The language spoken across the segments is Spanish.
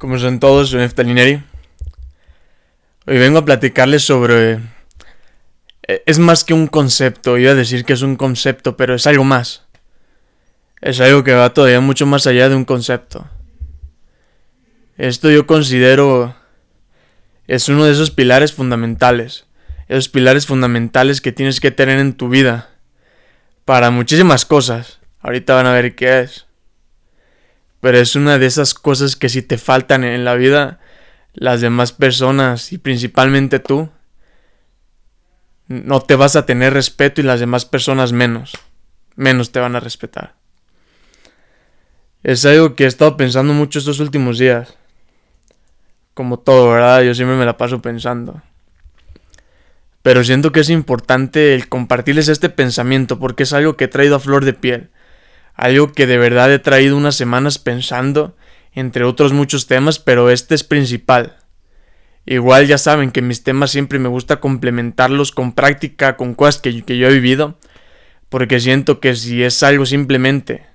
Como son todos, soy Neftalineri. Hoy vengo a platicarles sobre... Eh, es más que un concepto, iba a decir que es un concepto, pero es algo más. Es algo que va todavía mucho más allá de un concepto. Esto yo considero... Es uno de esos pilares fundamentales. Esos pilares fundamentales que tienes que tener en tu vida. Para muchísimas cosas. Ahorita van a ver qué es. Pero es una de esas cosas que si te faltan en la vida, las demás personas y principalmente tú, no te vas a tener respeto y las demás personas menos. Menos te van a respetar. Es algo que he estado pensando mucho estos últimos días. Como todo, ¿verdad? Yo siempre me la paso pensando. Pero siento que es importante el compartirles este pensamiento porque es algo que he traído a flor de piel algo que de verdad he traído unas semanas pensando, entre otros muchos temas, pero este es principal. Igual ya saben que mis temas siempre me gusta complementarlos con práctica, con cosas que, yo he vivido, porque siento que si es algo simplemente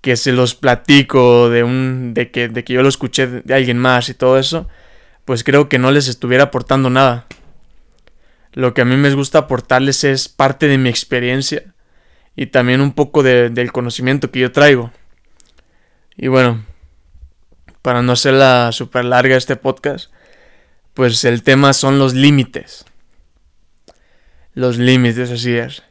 que se los platico de un de que, de que yo lo escuché de alguien más y todo eso, pues creo que no les estuviera aportando nada. Lo que a mí me gusta aportarles es parte de mi experiencia y también un poco del conocimiento que yo traigo. Y bueno, para no hacerla súper larga este podcast, pues el tema son los límites. Los límites, así es.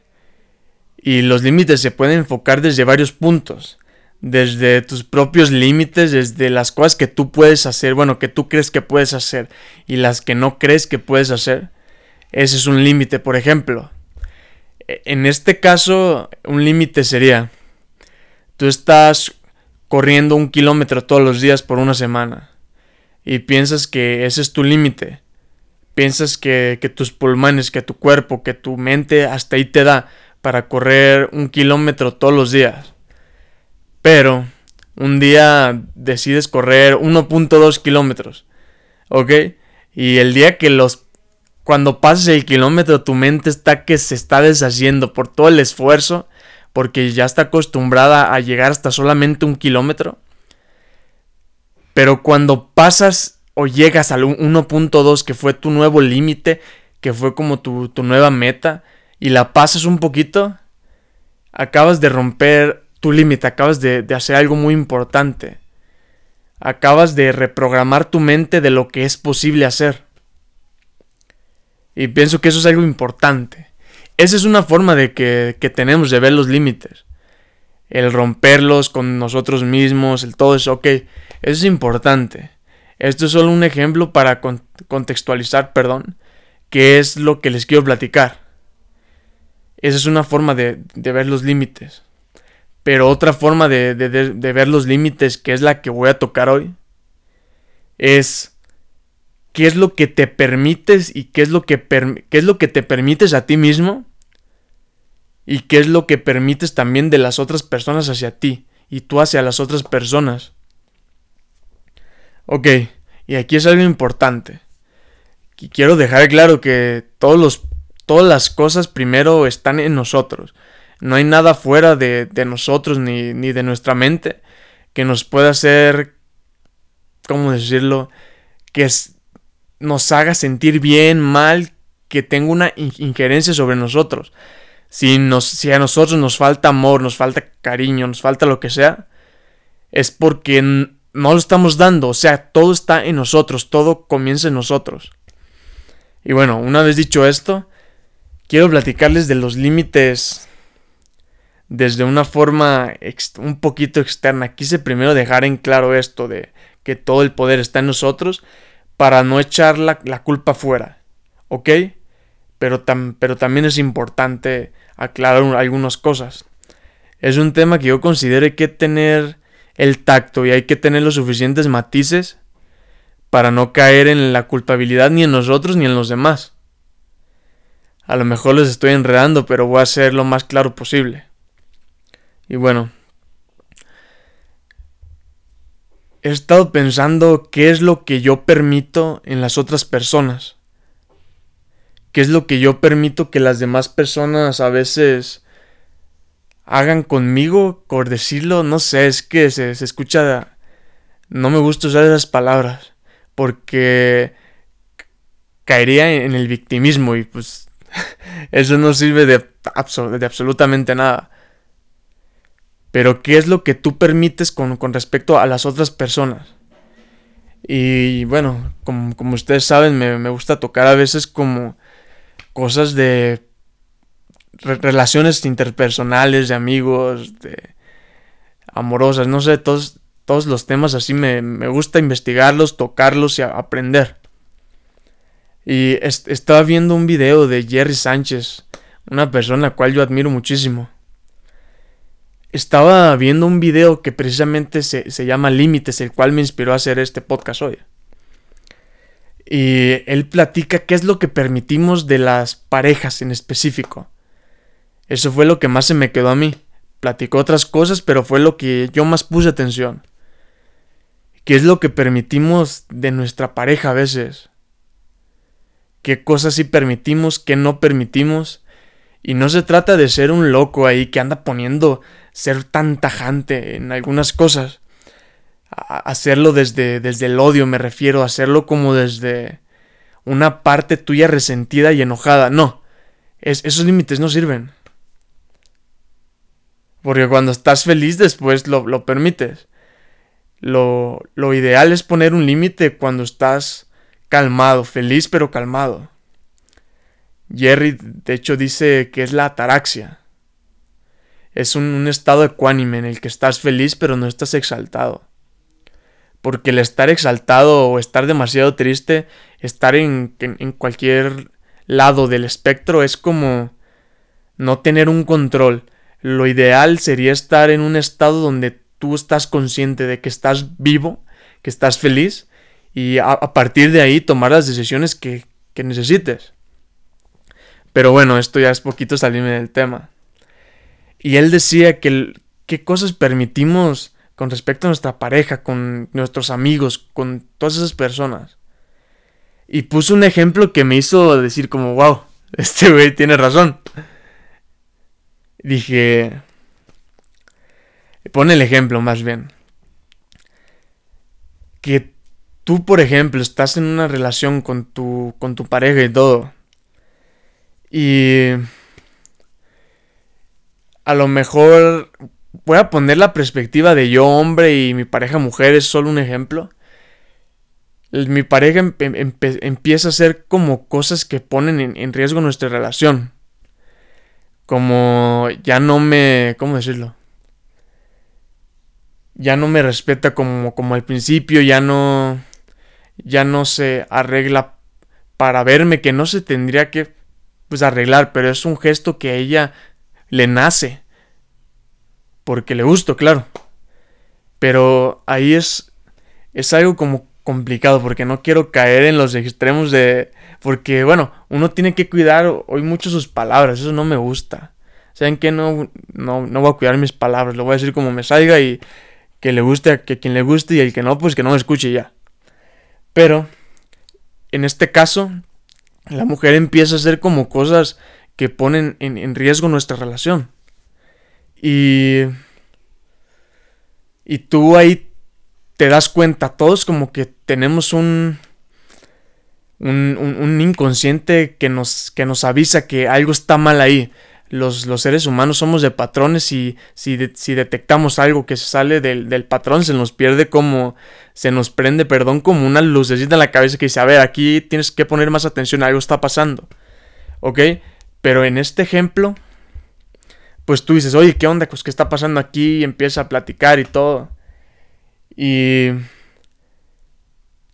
Y los límites se pueden enfocar desde varios puntos. Desde tus propios límites, desde las cosas que tú puedes hacer, bueno, que tú crees que puedes hacer y las que no crees que puedes hacer. Ese es un límite, por ejemplo en este caso, un límite sería, tú estás corriendo un kilómetro todos los días por una semana y piensas que ese es tu límite. Piensas que, tus pulmones, que tu cuerpo, que tu mente hasta ahí te da para correr un kilómetro todos los días. Pero un día decides correr 1.2 kilómetros. ¿Ok? Y el día que los cuando pases el kilómetro tu mente está que se está deshaciendo por todo el esfuerzo, porque ya está acostumbrada a llegar hasta solamente un kilómetro. Pero cuando pasas o llegas al 1.2, que fue tu nuevo límite, que fue como tu, nueva meta, y la pasas un poquito, acabas de romper tu límite, acabas de, de hacer algo muy importante. Acabas de reprogramar tu mente de lo que es posible hacer. Y pienso que eso es algo importante. Esa es una forma de que, tenemos de ver los límites. El romperlos con nosotros mismos, el todo eso, ok, eso es importante. Esto es solo un ejemplo para contextualizar, perdón, qué es lo que les quiero platicar. Esa es una forma de, ver los límites. Pero otra forma de, de ver los límites, que es la que voy a tocar hoy, es qué es lo que te permites y qué es lo que, qué es lo que te permites a ti mismo y qué es lo que permites también de las otras personas hacia ti y tú hacia las otras personas. Ok, y aquí es algo importante. quiero dejar claro que todos los, todas las cosas primero están en nosotros. No hay nada fuera de, de nosotros ni, ni de nuestra mente que nos pueda hacer, ¿cómo decirlo? Que es, nos haga sentir bien, mal, que tenga una injerencia sobre nosotros. Si, nos, si a nosotros nos falta amor, nos falta cariño, nos falta lo que sea, es porque no lo estamos dando. O sea, todo está en nosotros, todo comienza en nosotros. Y bueno, una vez dicho esto, quiero platicarles de los límites desde una forma un poquito externa. Quise primero dejar en claro esto de que todo el poder está en nosotros para no echar la, culpa fuera, ¿ok? Pero, pero también es importante aclarar algunas cosas. Es un tema que yo considero que tener el tacto y hay que tener los suficientes matices para no caer en la culpabilidad ni en nosotros ni en los demás. A lo mejor les estoy enredando, pero voy a ser lo más claro posible. Y bueno, he estado pensando qué es lo que yo permito en las otras personas. ¿Qué es lo que yo permito que las demás personas a veces hagan conmigo? Por decirlo, no sé, es que se, escucha No me gusta usar esas palabras porque caería en el victimismo y pues eso no sirve de, de absolutamente nada. Pero ¿qué es lo que tú permites con, respecto a las otras personas? Y bueno, como, ustedes saben, me, gusta tocar a veces como cosas de relaciones interpersonales, de amigos, de amorosas, no sé, todos, todos los temas así me, me gusta investigarlos, tocarlos y aprender. Y estaba viendo un video de Jerry Sánchez, una persona a la cual yo admiro muchísimo. Estaba viendo un video que precisamente se, se llama Límites, el cual me inspiró a hacer este podcast hoy. Y él platica qué es lo que permitimos de las parejas en específico. Eso fue lo que más se me quedó a mí. Platicó otras cosas, pero fue lo que yo más puse atención. ¿Qué es lo que permitimos de nuestra pareja a veces? qué cosas sí permitimos, qué no permitimos. Y no se trata de ser un loco ahí que anda poniendo ser tan tajante en algunas cosas. hacerlo desde, desde el odio, me refiero, a hacerlo como desde una parte tuya resentida y enojada. No, esos límites no sirven. Porque cuando estás feliz después lo, lo permites. Lo, lo ideal es poner un límite cuando estás calmado, feliz pero calmado. Jerry, de hecho, dice que es la ataraxia. Es un, estado ecuánime en el que estás feliz pero no estás exaltado. Porque el estar exaltado o estar demasiado triste, estar en, en cualquier lado del espectro es como no tener un control. Lo ideal sería estar en un estado donde tú estás consciente de que estás vivo, que estás feliz y a, partir de ahí tomar las decisiones que, necesites. Pero bueno, esto ya es poquito salirme del tema. Y él decía que qué cosas permitimos con respecto a nuestra pareja, con nuestros amigos, con todas esas personas. Y puso un ejemplo que me hizo decir como, wow, este güey tiene razón. Dije, pone el ejemplo más bien. Que tú, por ejemplo, estás en una relación con tu, con tu pareja y todo. Y a lo mejor voy a poner la perspectiva de yo hombre y mi pareja mujer, es solo un ejemplo. Mi pareja empieza a hacer como cosas que ponen en, riesgo nuestra relación. Como ya no me... ¿Cómo decirlo? Ya no me respeta como, como al principio, ya no ya no se arregla para verme, que no se tendría que pues arreglar, pero es un gesto que ella le nace. Porque le gusto, claro. Pero ahí es es algo como complicado porque no quiero caer en los extremos de porque bueno, uno tiene que cuidar hoy mucho sus palabras, eso no me gusta. ¿Saben qué? No, no, no voy a cuidar mis palabras, lo voy a decir como me salga y que le guste a que quien le guste y el que no, pues que no me escuche ya. Pero, en este caso, la mujer empieza a hacer como cosas que ponen en, riesgo nuestra relación. Y... Y tú ahí te das cuenta, todos como que tenemos un, un, un, inconsciente que nos, que nos avisa que algo está mal ahí los, seres humanos somos de patrones y si, si detectamos algo que se sale del, patrón, se nos pierde como, se nos prende, perdón, como una lucecita en la cabeza que dice, a ver, aquí tienes que poner más atención, algo está pasando. ¿Ok? Pero en este ejemplo, pues tú dices, oye, ¿qué onda? Pues, ¿qué está pasando aquí? Y empieza a platicar y todo. Y...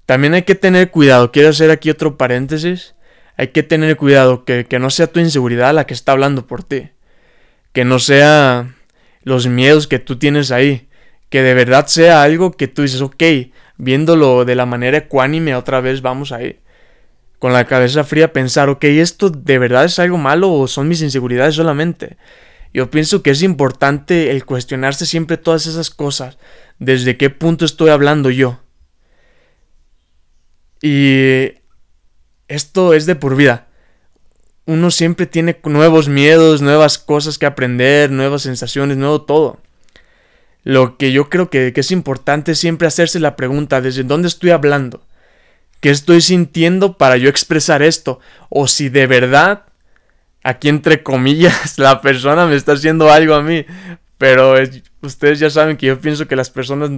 También hay que tener cuidado, quiero hacer aquí otro paréntesis hay que tener cuidado que, no sea tu inseguridad la que está hablando por ti. Que no sea los miedos que tú tienes ahí. Que de verdad sea algo que tú dices, ok, viéndolo de la manera ecuánime otra vez vamos ahí. Con la cabeza fría pensar, ok, ¿esto de verdad es algo malo o son mis inseguridades solamente? Yo pienso que es importante el cuestionarse siempre todas esas cosas. ¿Desde qué punto estoy hablando yo? Y esto es de por vida. Uno siempre tiene nuevos miedos, nuevas cosas que aprender, nuevas sensaciones, nuevo todo. Lo que yo creo que, que es importante es siempre hacerse la pregunta, ¿desde dónde estoy hablando? ¿Qué estoy sintiendo para yo expresar esto? O si de verdad, aquí entre comillas, la persona me está haciendo algo a mí. Pero ustedes ya saben que yo pienso que las personas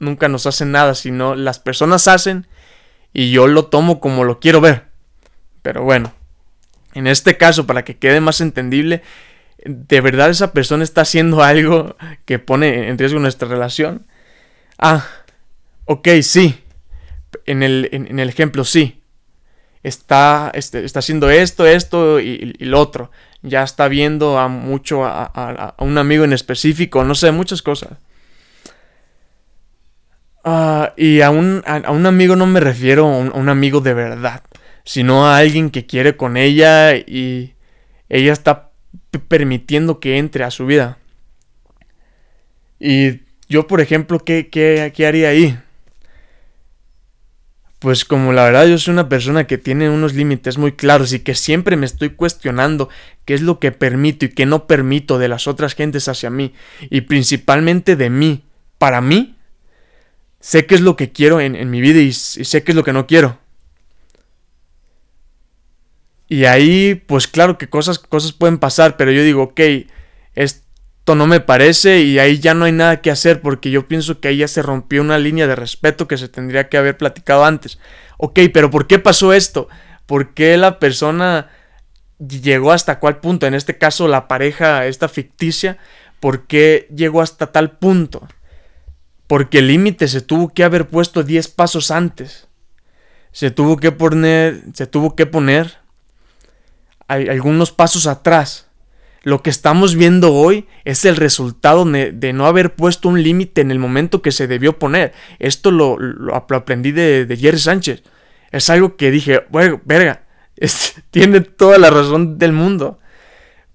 nunca nos hacen nada, sino las personas hacen y yo lo tomo como lo quiero ver. Pero bueno, en este caso, para que quede más entendible, ¿de verdad esa persona está haciendo algo que pone en riesgo nuestra relación? Ah, ok, sí en el, en, el ejemplo, sí. Está, este, está haciendo esto, esto y, lo otro. Ya está viendo a mucho a, un amigo en específico, no sé, muchas cosas. Ah, y a un, a, un, amigo no me refiero a un, amigo de verdad, sino a alguien que quiere con ella y ella está permitiendo que entre a su vida. Y yo, por ejemplo, ¿qué, qué, qué haría ahí? Pues como la verdad yo soy una persona que tiene unos límites muy claros y que siempre me estoy cuestionando qué es lo que permito y qué no permito de las otras gentes hacia mí y principalmente de mí, para mí, sé qué es lo que quiero en, mi vida y, y, sé qué es lo que no quiero. Y ahí, pues claro que cosas, cosas pueden pasar, pero yo digo, ok, es, esto no me parece y ahí ya no hay nada que hacer porque yo pienso que ahí ya se rompió una línea de respeto que se tendría que haber platicado antes. Ok, pero ¿por qué pasó esto? ¿Por qué la persona llegó hasta cuál punto? En este caso la pareja, esta ficticia, ¿por qué llegó hasta tal punto? Porque el límite se tuvo que haber puesto 10 pasos antes. Se tuvo que poner, se tuvo que poner algunos pasos atrás. Lo que estamos viendo hoy es el resultado de no haber puesto un límite en el momento que se debió poner. Esto lo, aprendí de, Jerry Sánchez. Es algo que dije, bueno, verga, tiene toda la razón del mundo.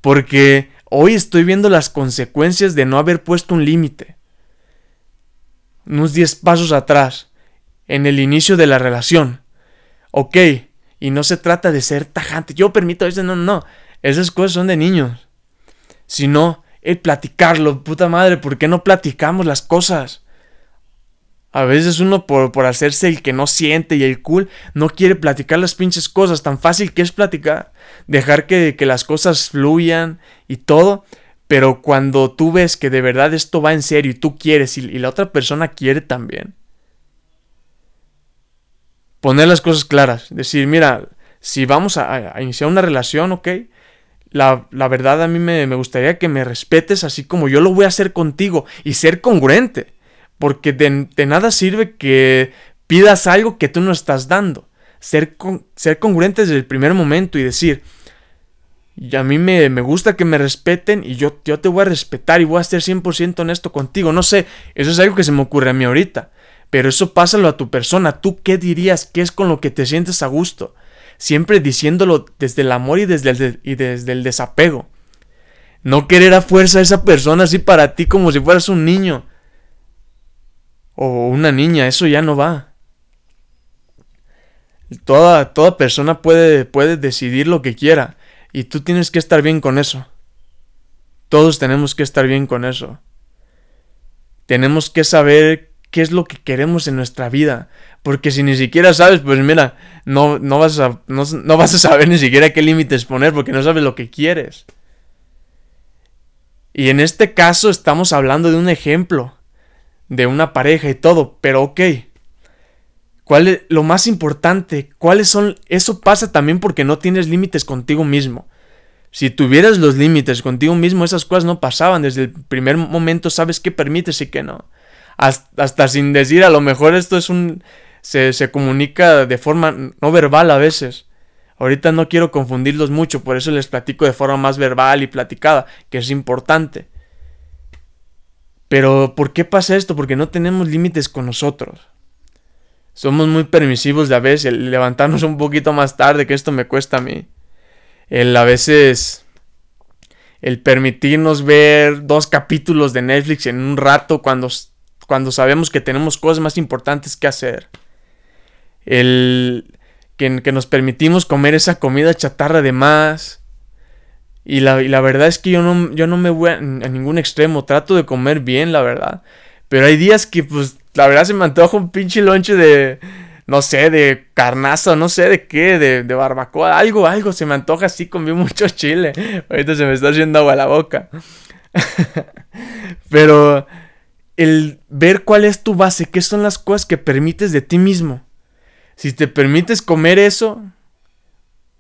Porque hoy estoy viendo las consecuencias de no haber puesto un límite. Unos 10 pasos atrás, en el inicio de la relación. Ok, y no se trata de ser tajante. Yo permito eso, no, no. Esas cosas son de niños sino el platicarlo. Puta madre, ¿por qué no platicamos las cosas? A veces uno por, por, hacerse el que no siente y el cool no quiere platicar las pinches cosas. Tan fácil que es platicar. Dejar que, que las cosas fluyan y todo. Pero cuando tú ves que de verdad esto va en serio y tú quieres y, la otra persona quiere también. Poner las cosas claras. Decir, mira, si vamos a, a iniciar una relación, ok la, verdad a mí me, gustaría que me respetes así como yo lo voy a hacer contigo y ser congruente. Porque de, nada sirve que pidas algo que tú no estás dando. Ser, ser congruente desde el primer momento y decir, y a mí me, gusta que me respeten y yo, yo te voy a respetar y voy a ser 100% honesto contigo. No sé, eso es algo que se me ocurre a mí ahorita. Pero eso pásalo a tu persona. ¿Tú qué dirías? ¿Qué es con lo que te sientes a gusto? Siempre diciéndolo desde el amor y desde el, y desde el desapego. No querer a fuerza a esa persona así para ti como si fueras un niño o una niña, eso ya no va. Toda, toda persona puede, puede decidir lo que quiera y tú tienes que estar bien con eso. Todos tenemos que estar bien con eso. Tenemos que saber qué es lo que queremos en nuestra vida. Porque si ni siquiera sabes, pues mira, no, no, vas, a, no, vas a saber ni siquiera qué límites poner porque no sabes lo que quieres. Y en este caso estamos hablando de un ejemplo, de una pareja y todo, pero ok. ¿Cuál es lo más importante? ¿Cuáles son? Eso pasa también porque no tienes límites contigo mismo. Si tuvieras los límites contigo mismo, esas cosas no pasaban. Desde el primer momento sabes qué permites y qué no. Hasta sin decir, a lo mejor esto es un se, comunica de forma no verbal a veces. Ahorita no quiero confundirlos mucho, por eso les platico de forma más verbal y platicada, que es importante. Pero ¿por qué pasa esto? Porque no tenemos límites con nosotros. Somos muy permisivos de a veces, el levantarnos un poquito más tarde, que esto me cuesta a mí. El a veces el permitirnos ver dos capítulos de Netflix en un rato cuando, cuando sabemos que tenemos cosas más importantes que hacer el que, nos permitimos comer esa comida chatarra de más Y la, verdad es que yo no, yo no me voy a, ningún extremo. Trato de comer bien, la verdad. Pero hay días que, pues, la verdad se me antoja un pinche lonche de, no sé, de carnaza, no sé de qué, de, de barbacoa, algo, algo, se me antoja así, comí mucho chile. Ahorita se me está haciendo agua la boca. Pero el ver cuál es tu base, qué son las cosas que permites de ti mismo. Si te permites comer eso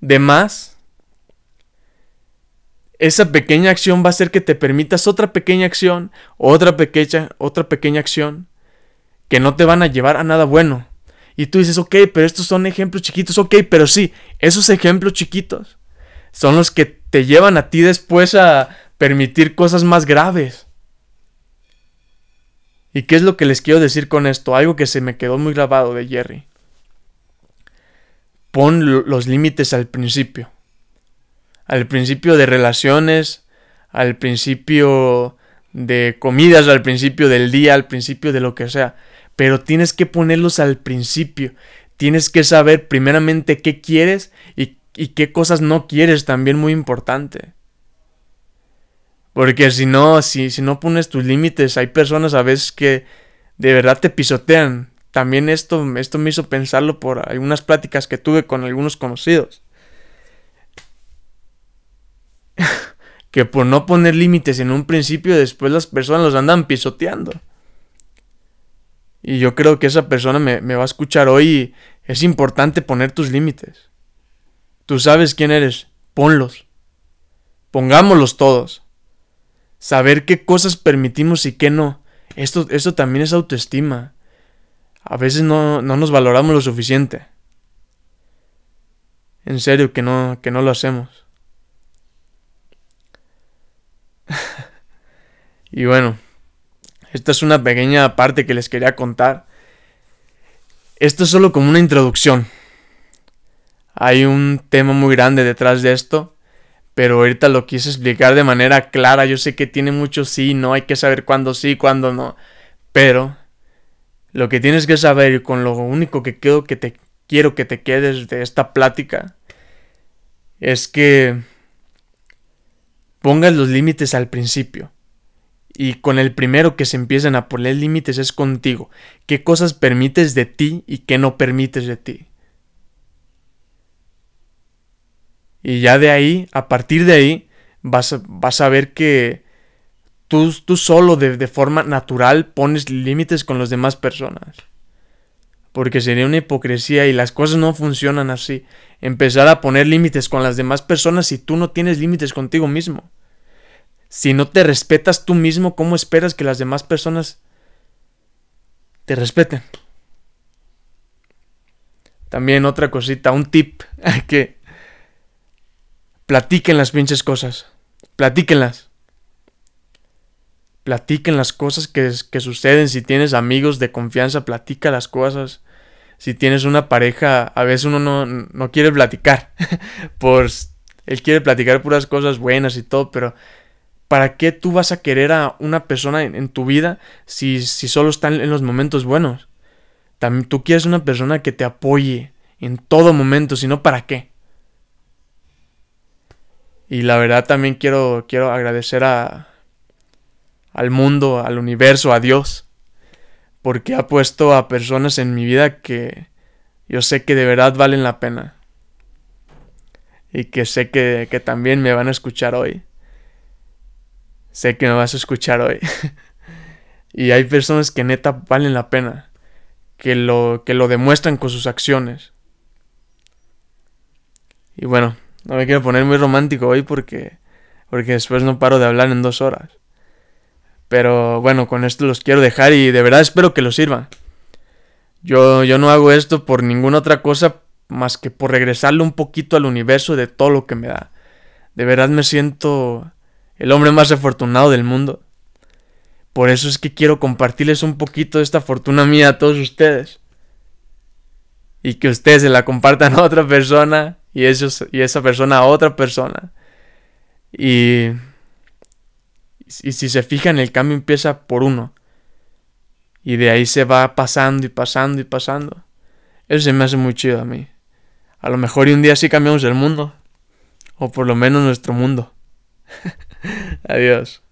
de más, esa pequeña acción va a hacer que te permitas otra pequeña acción, otra pequeña, otra pequeña acción, que no te van a llevar a nada bueno. Y tú dices, ok, pero estos son ejemplos chiquitos, ok, pero sí, esos ejemplos chiquitos son los que te llevan a ti después a permitir cosas más graves. ¿Y qué es lo que les quiero decir con esto? Algo que se me quedó muy grabado de Jerry. Pon los límites al principio. Al principio de relaciones, al principio de comidas, al principio del día, al principio de lo que sea pero tienes que ponerlos al principio. Tienes que saber primeramente qué quieres y, qué cosas no quieres, también muy importante. Porque si no, si, si no pones tus límites, hay personas a veces que de verdad te pisotean. También esto, esto me hizo pensarlo por algunas pláticas que tuve con algunos conocidos. que por no poner límites en un principio, después las personas los andan pisoteando. Y yo creo que esa persona me, va a escuchar hoy. es importante poner tus límites. Tú sabes quién eres. Ponlos. Pongámoslos todos. Saber qué cosas permitimos y qué no. Esto, esto también es autoestima. A veces no, no nos valoramos lo suficiente. En serio que no, que no lo hacemos. y bueno. Esta es una pequeña parte que les quería contar. Esto es solo como una introducción. Hay un tema muy grande detrás de esto, pero ahorita lo quise explicar de manera clara. Yo sé que tiene mucho sí, no, hay que saber cuándo sí, cuándo no. Pero lo que tienes que saber y con lo único que quiero que te quiero que te quedes de esta plática es que pongas los límites al principio. Y con el primero que se empiezan a poner límites es contigo. ¿Qué cosas permites de ti y qué no permites de ti? Y ya de ahí, a partir de ahí, vas vas a ver que tú, tú solo de, de forma natural pones límites con las demás personas. Porque sería una hipocresía y las cosas no funcionan así. Empezar a poner límites con las demás personas si tú no tienes límites contigo mismo. Si no te respetas tú mismo, ¿cómo esperas que las demás personas te respeten? También otra cosita, un tip, que platiquen las pinches cosas. Platíquenlas. Platiquen las cosas que, suceden. Si tienes amigos de confianza, platica las cosas. Si tienes una pareja, a veces uno no, quiere platicar. Por él quiere platicar puras cosas buenas y todo, pero ¿Para qué tú vas a querer a una persona en, tu vida si, si, solo están en los momentos buenos? Tú quieres una persona que te apoye en todo momento, si no, ¿para qué? Y la verdad también quiero, quiero agradecer a, al mundo, al universo, a Dios, porque ha puesto a personas en mi vida que yo sé que de verdad valen la pena. Y que sé que, que también me van a escuchar hoy. Sé que me vas a escuchar hoy. y hay personas que neta valen la pena. Que lo, que lo demuestran con sus acciones. Y bueno, no me quiero poner muy romántico hoy porque, porque después no paro de hablar en dos horas. Pero bueno, con esto los quiero dejar y de verdad espero que los sirvan. Yo, yo no hago esto por ninguna otra cosa más que por regresarle un poquito al universo de todo lo que me da. De verdad me siento el hombre más afortunado del mundo. Por eso es que quiero compartirles un poquito de esta fortuna mía a todos ustedes. Y que ustedes se la compartan a otra persona y, ellos, y esa persona a otra persona. Y, y si se fijan, el cambio empieza por uno. Y de ahí se va pasando y pasando y pasando. Eso se me hace muy chido a mí. A lo mejor y un día sí cambiamos el mundo. O por lo menos nuestro mundo. Adiós.